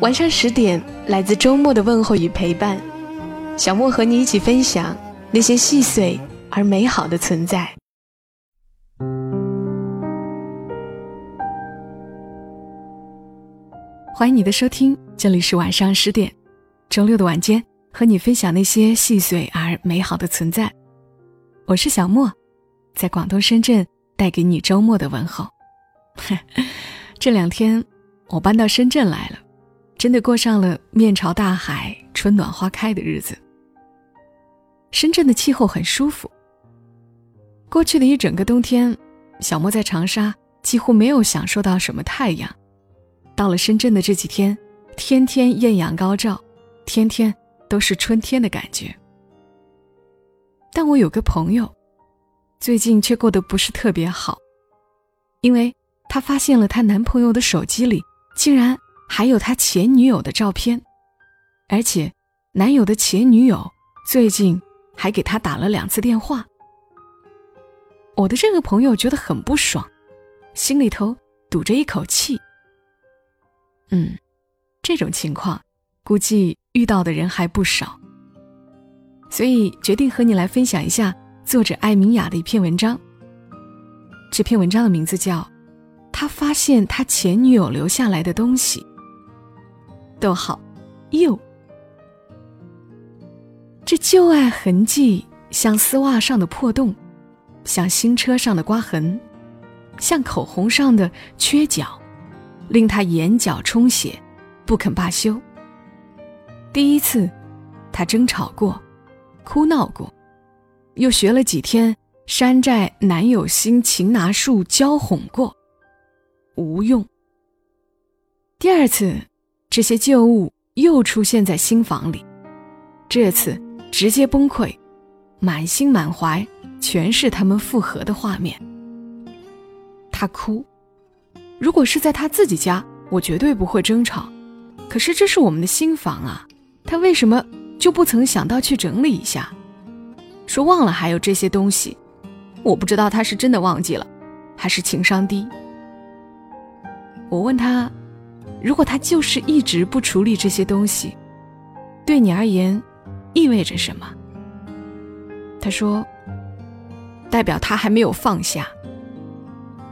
晚上十点，来自周末的问候与陪伴，小莫和你一起分享那些细碎而美好的存在。欢迎你的收听，这里是晚上十点，周六的晚间，和你分享那些细碎而美好的存在。我是小莫，在广东深圳带给你周末的问候。这两天我搬到深圳来了。真的过上了面朝大海、春暖花开的日子。深圳的气候很舒服。过去的一整个冬天，小莫在长沙几乎没有享受到什么太阳。到了深圳的这几天，天天艳阳高照，天天都是春天的感觉。但我有个朋友，最近却过得不是特别好，因为她发现了她男朋友的手机里竟然。还有他前女友的照片，而且男友的前女友最近还给他打了两次电话。我的这个朋友觉得很不爽，心里头堵着一口气。嗯，这种情况估计遇到的人还不少，所以决定和你来分享一下作者艾明雅的一篇文章。这篇文章的名字叫《他发现他前女友留下来的东西》。逗号，又，这旧爱痕迹像丝袜上的破洞，像新车上的刮痕，像口红上的缺角，令他眼角充血，不肯罢休。第一次，他争吵过，哭闹过，又学了几天山寨男友心擒拿术教哄过，无用。第二次。这些旧物又出现在新房里，这次直接崩溃，满心满怀全是他们复合的画面。他哭，如果是在他自己家，我绝对不会争吵。可是这是我们的新房啊，他为什么就不曾想到去整理一下？说忘了还有这些东西，我不知道他是真的忘记了，还是情商低。我问他。如果他就是一直不处理这些东西，对你而言意味着什么？他说：“代表他还没有放下。”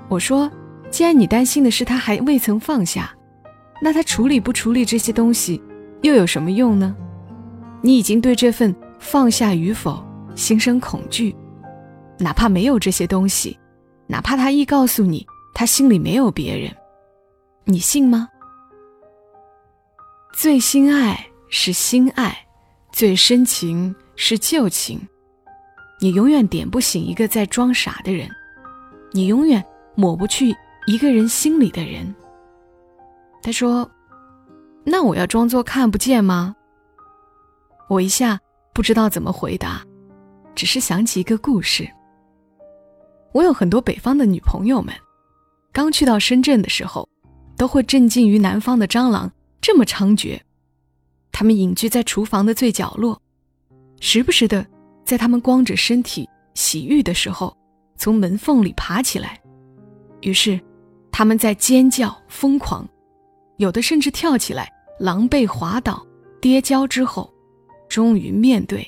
我说：“既然你担心的是他还未曾放下，那他处理不处理这些东西又有什么用呢？你已经对这份放下与否心生恐惧，哪怕没有这些东西，哪怕他一告诉你他心里没有别人，你信吗？”最心爱是心爱，最深情是旧情。你永远点不醒一个在装傻的人，你永远抹不去一个人心里的人。他说：“那我要装作看不见吗？”我一下不知道怎么回答，只是想起一个故事。我有很多北方的女朋友们，刚去到深圳的时候，都会震惊于南方的蟑螂。这么猖獗，他们隐居在厨房的最角落，时不时的在他们光着身体洗浴的时候，从门缝里爬起来。于是，他们在尖叫、疯狂，有的甚至跳起来，狼狈滑倒、跌跤之后，终于面对，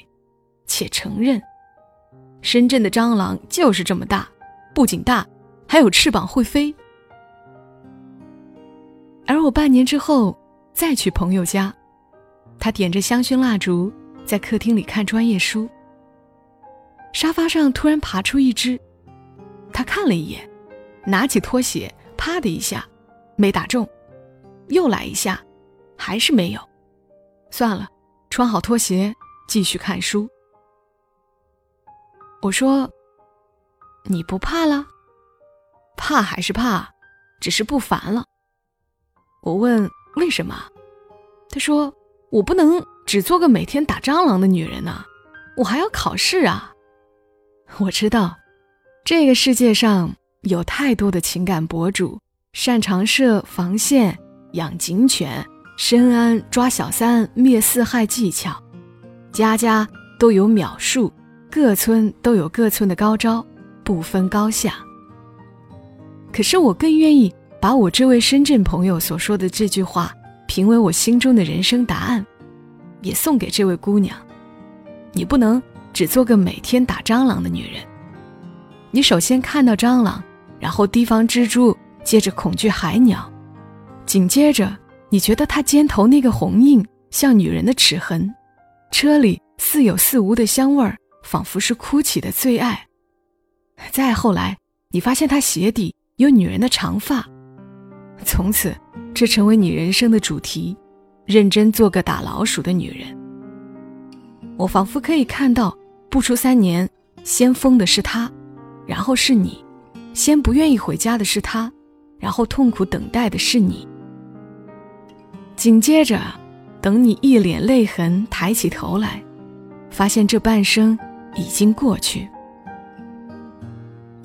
且承认：深圳的蟑螂就是这么大，不仅大，还有翅膀会飞。而我半年之后。再去朋友家，他点着香薰蜡烛，在客厅里看专业书。沙发上突然爬出一只，他看了一眼，拿起拖鞋，啪的一下，没打中，又来一下，还是没有。算了，穿好拖鞋，继续看书。我说：“你不怕了？怕还是怕，只是不烦了。”我问。为什么？他说：“我不能只做个每天打蟑螂的女人呐，我还要考试啊。”我知道，这个世界上有太多的情感博主，擅长设防线、养警犬、深谙抓小三、灭四害技巧，家家都有秒数，各村都有各村的高招，不分高下。可是我更愿意把我这位深圳朋友所说的这句话评为我心中的人生答案，也送给这位姑娘：你不能。只做个每天打蟑螂的女人。你首先看到蟑螂，然后提防蜘蛛，接着恐惧海鸟，紧接着你觉得他肩头那个红印像女人的齿痕，车里似有似无的香味儿，仿佛是哭泣的最爱。再后来，你发现他鞋底有女人的长发，从此这成为你人生的主题：认真做个打老鼠的女人。我仿佛可以看到。不出三年，先疯的是他，然后是你；先不愿意回家的是他，然后痛苦等待的是你。紧接着，等你一脸泪痕抬起头来，发现这半生已经过去。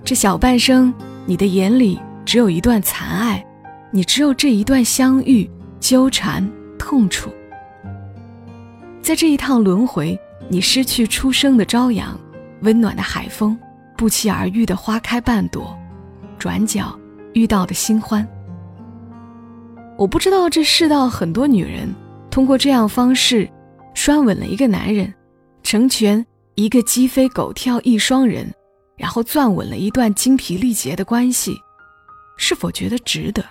这小半生，你的眼里只有一段残爱，你只有这一段相遇、纠缠、痛楚。在这一趟轮回。你失去初生的朝阳，温暖的海风，不期而遇的花开半朵，转角遇到的新欢。我不知道这世道很多女人通过这样方式拴稳了一个男人，成全一个鸡飞狗跳一双人，然后攥稳了一段精疲力竭的关系，是否觉得值得？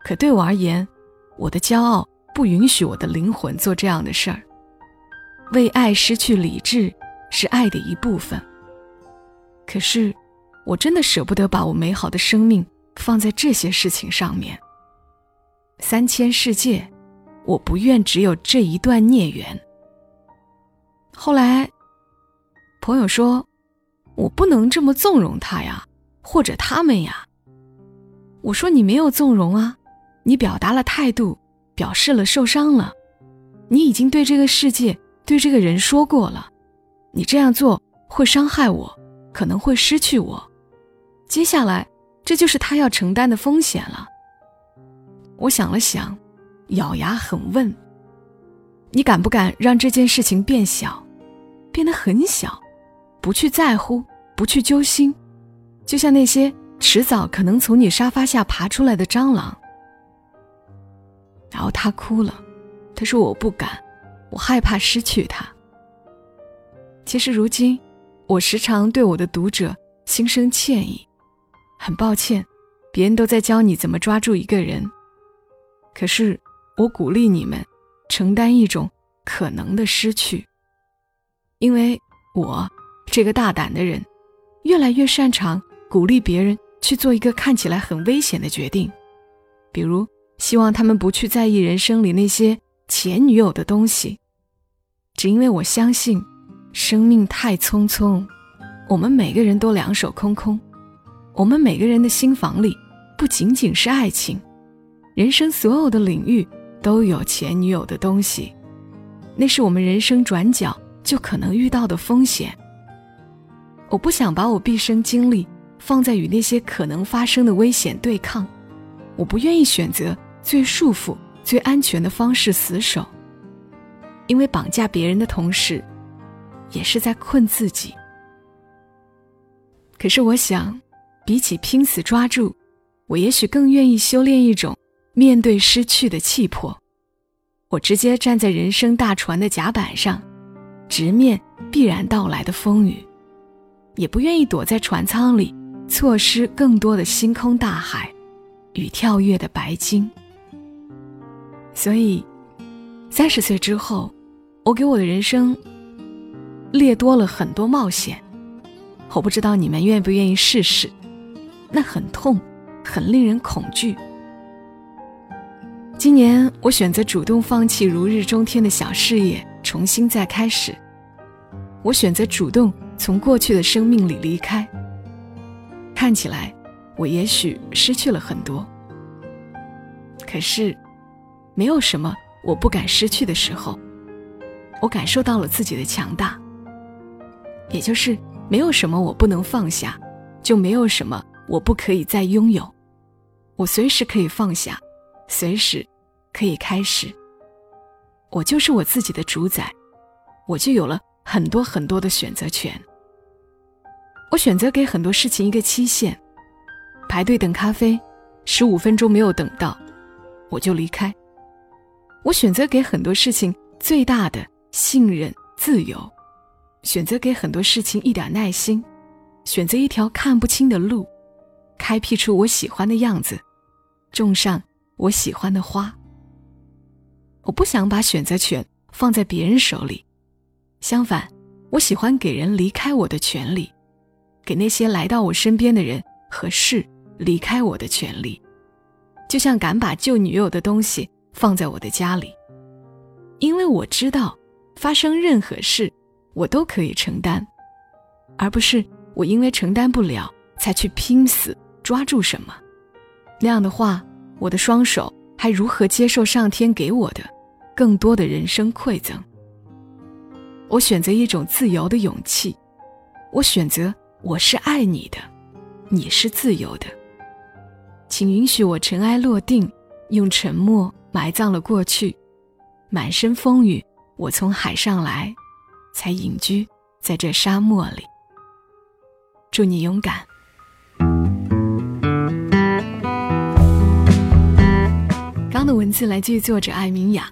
可对我而言，我的骄傲不允许我的灵魂做这样的事儿。为爱失去理智是爱的一部分。可是，我真的舍不得把我美好的生命放在这些事情上面。三千世界，我不愿只有这一段孽缘。后来，朋友说，我不能这么纵容他呀，或者他们呀。我说你没有纵容啊，你表达了态度，表示了受伤了，你已经对这个世界。对这个人说过了，你这样做会伤害我，可能会失去我。接下来，这就是他要承担的风险了。我想了想，咬牙狠问：“你敢不敢让这件事情变小，变得很小，不去在乎，不去揪心，就像那些迟早可能从你沙发下爬出来的蟑螂？”然后他哭了，他说：“我不敢。”我害怕失去他。其实如今，我时常对我的读者心生歉意，很抱歉，别人都在教你怎么抓住一个人，可是我鼓励你们承担一种可能的失去，因为我这个大胆的人，越来越擅长鼓励别人去做一个看起来很危险的决定，比如希望他们不去在意人生里那些。前女友的东西，只因为我相信，生命太匆匆，我们每个人都两手空空，我们每个人的心房里不仅仅是爱情，人生所有的领域都有前女友的东西，那是我们人生转角就可能遇到的风险。我不想把我毕生精力放在与那些可能发生的危险对抗，我不愿意选择最束缚。最安全的方式死守，因为绑架别人的同时，也是在困自己。可是我想，比起拼死抓住，我也许更愿意修炼一种面对失去的气魄。我直接站在人生大船的甲板上，直面必然到来的风雨，也不愿意躲在船舱里，错失更多的星空大海与跳跃的白鲸。所以，三十岁之后，我给我的人生列多了很多冒险。我不知道你们愿不愿意试试，那很痛，很令人恐惧。今年我选择主动放弃如日中天的小事业，重新再开始。我选择主动从过去的生命里离开。看起来，我也许失去了很多，可是。没有什么我不敢失去的时候。我感受到了自己的强大，也就是没有什么我不能放下，就没有什么我不可以再拥有。我随时可以放下，随时可以开始。我就是我自己的主宰，我就有了很多很多的选择权。我选择给很多事情一个期限，排队等咖啡，十五分钟没有等到，我就离开。我选择给很多事情最大的信任、自由，选择给很多事情一点耐心，选择一条看不清的路，开辟出我喜欢的样子，种上我喜欢的花。我不想把选择权放在别人手里，相反，我喜欢给人离开我的权利。给那些来到我身边的人和事离开我的权利，就像敢把旧女友的东西放在我的家里，因为我知道发生任何事我都可以承担，而不是我因为承担不了才去拼死抓住什么。那样的话，我的双手还如何接受上天给我的更多的人生馈赠？我选择一种自由的勇气，我选择。我是爱你的，你是自由的，请允许我尘埃落定，用沉默埋葬了过去。满身风雨，我从海上来，才隐居在这沙漠里。祝你勇敢。刚的文字来自于作者艾明雅，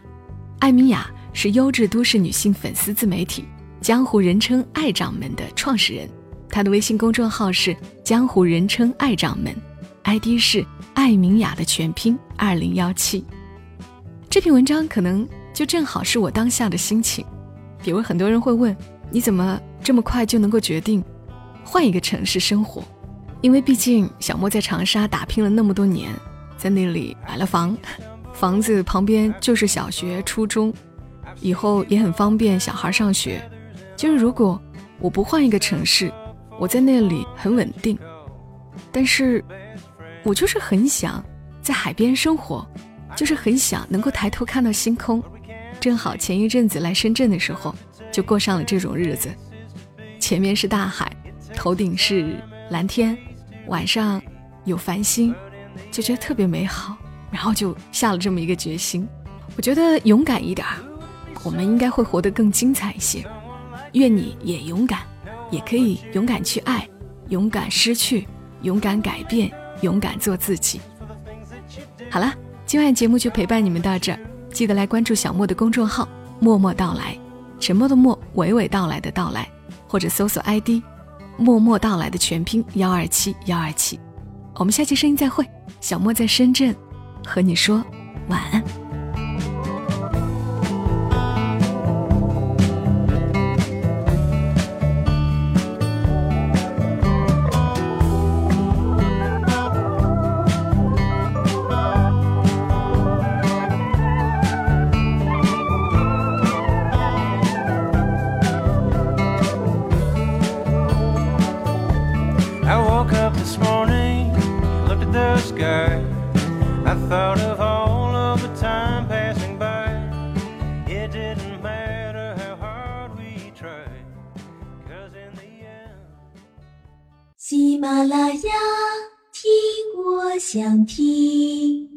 艾明雅是优质都市女性粉丝自媒体江湖人称“爱掌门”的创始人。她的微信公众号是江湖人称“爱掌门 ”，ID 是艾明雅的全拼二零幺七。这篇文章可能就正好是我当下的心情。比如很多人会问，你怎么这么快就能够决定换一个城市生活？因为毕竟小莫在长沙打拼了那么多年，在那里买了房，房子旁边就是小学、初中，以后也很方便小孩上学。就是如果我不换一个城市，我在那里很稳定，但是，我就是很想在海边生活，就是很想能够抬头看到星空。正好前一阵子来深圳的时候，就过上了这种日子。前面是大海，头顶是蓝天，晚上有繁星，就觉得特别美好。然后就下了这么一个决心。我觉得勇敢一点，我们应该会活得更精彩一些。愿你也勇敢。也可以勇敢去爱，勇敢失去，勇敢改变，勇敢做自己。好了，今晚节目就陪伴你们到这儿，记得来关注小莫的公众号“默默到来”，沉默的默，娓娓道来的到来，或者搜索 ID“ 默默到来”的全拼幺二七幺二七。我们下期声音再会，小莫在深圳，和你说晚安。thought of all of the time passing by. It didn't matter how hard we tried, cause in the end. 喜马拉雅，听我想听。